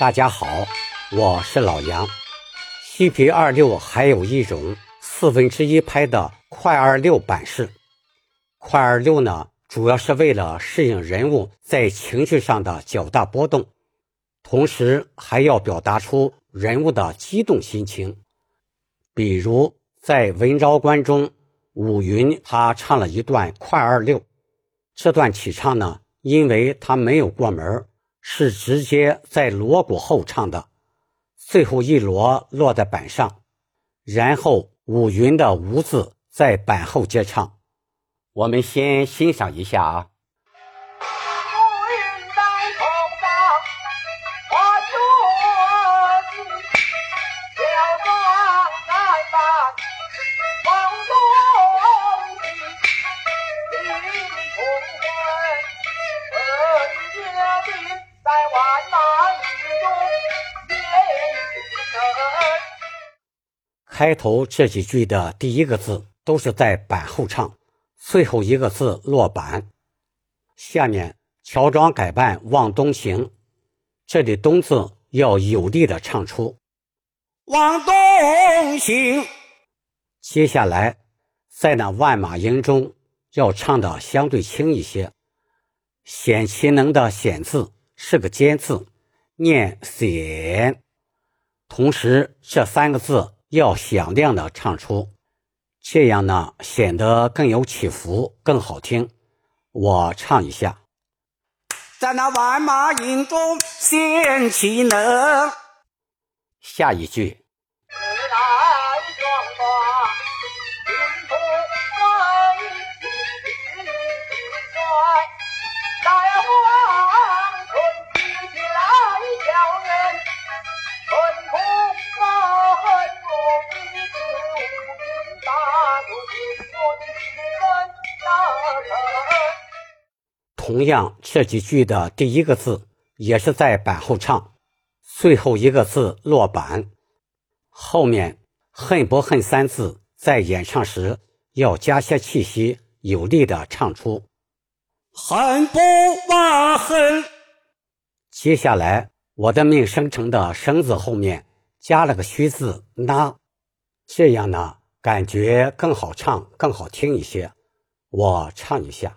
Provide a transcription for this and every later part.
大家好，我是老杨。西皮二六还有一种四分之一拍的快二六版式。快二六呢，主要是为了适应人物在情绪上的较大波动，同时还要表达出人物的激动心情。比如在《文昭关》中，武云他唱了一段快二六，这段起唱呢，因为他没有过门是直接在锣鼓后唱的，最后一锣落在板上，然后五云的“无”字在板后接唱。我们先欣赏一下啊。开头这几句的第一个字都是在板后唱，最后一个字落板。下面乔装改扮望东行，这里“东”字要有力的唱出。往东行。接下来在那万马营中要唱的相对轻一些，显其能的“显”字是个尖字，念显。同时这三个字。要响亮的唱出，这样呢显得更有起伏，更好听。我唱一下，在那万马营中显其能。下一句。同样，这几句的第一个字也是在板后唱，最后一个字落板。后面“恨不恨”三字在演唱时要加些气息，有力的唱出“恨不忘恨”。接下来，我的命生成的“生”字后面加了个虚字“那”，这样呢，感觉更好唱，更好听一些。我唱一下。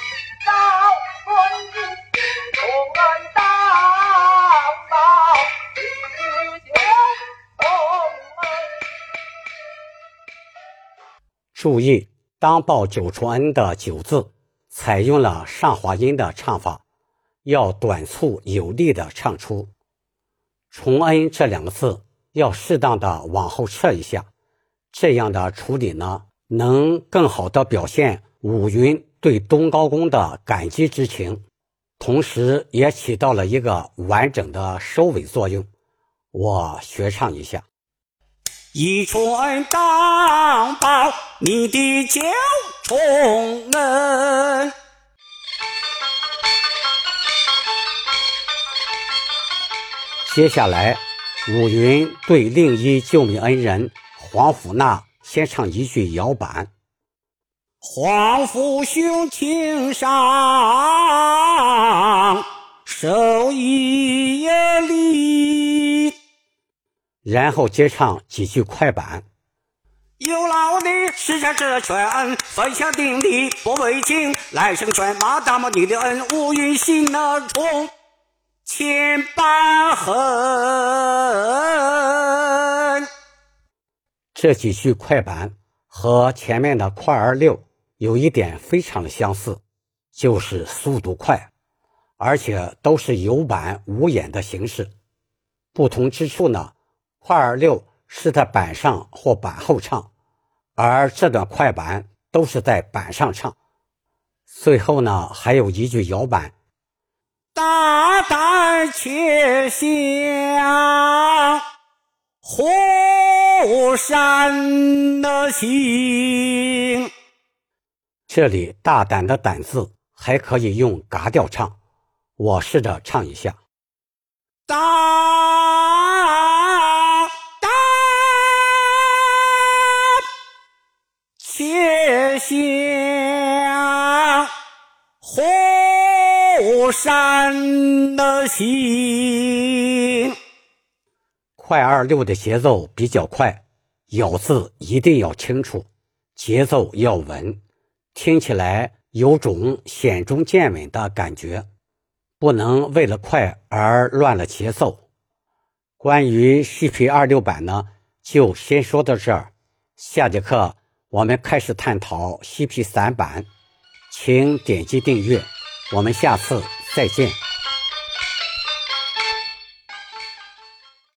注意，当报九重恩的“九”字，采用了上滑音的唱法，要短促有力的唱出。重恩这两个字要适当的往后撤一下，这样的处理呢，能更好的表现五云对东高公的感激之情，同时也起到了一个完整的收尾作用。我学唱一下。一传当报你的九重恩。接下来，五云对另一救命恩人黄甫纳先唱一句摇板：“黄甫兄情上受然后接唱几句快板。有劳你施下这拳，分下定力不为轻。来生劝马大毛你的恩，无云心那重千般恨。这几句快板和前面的快二六有一点非常的相似，就是速度快，而且都是有板无眼的形式。不同之处呢？快二六是在板上或板后唱，而这段快板都是在板上唱。最后呢，还有一句摇板：“大胆且向虎山的心。”这里“大胆”的“胆”字还可以用嘎调唱。我试着唱一下。大且向后山的心。快二六的节奏比较快，咬字一定要清楚，节奏要稳，听起来有种险中见稳的感觉，不能为了快而乱了节奏。关于西皮二六版呢，就先说到这儿，下节课我们开始探讨西皮散板，请点击订阅，我们下次再见。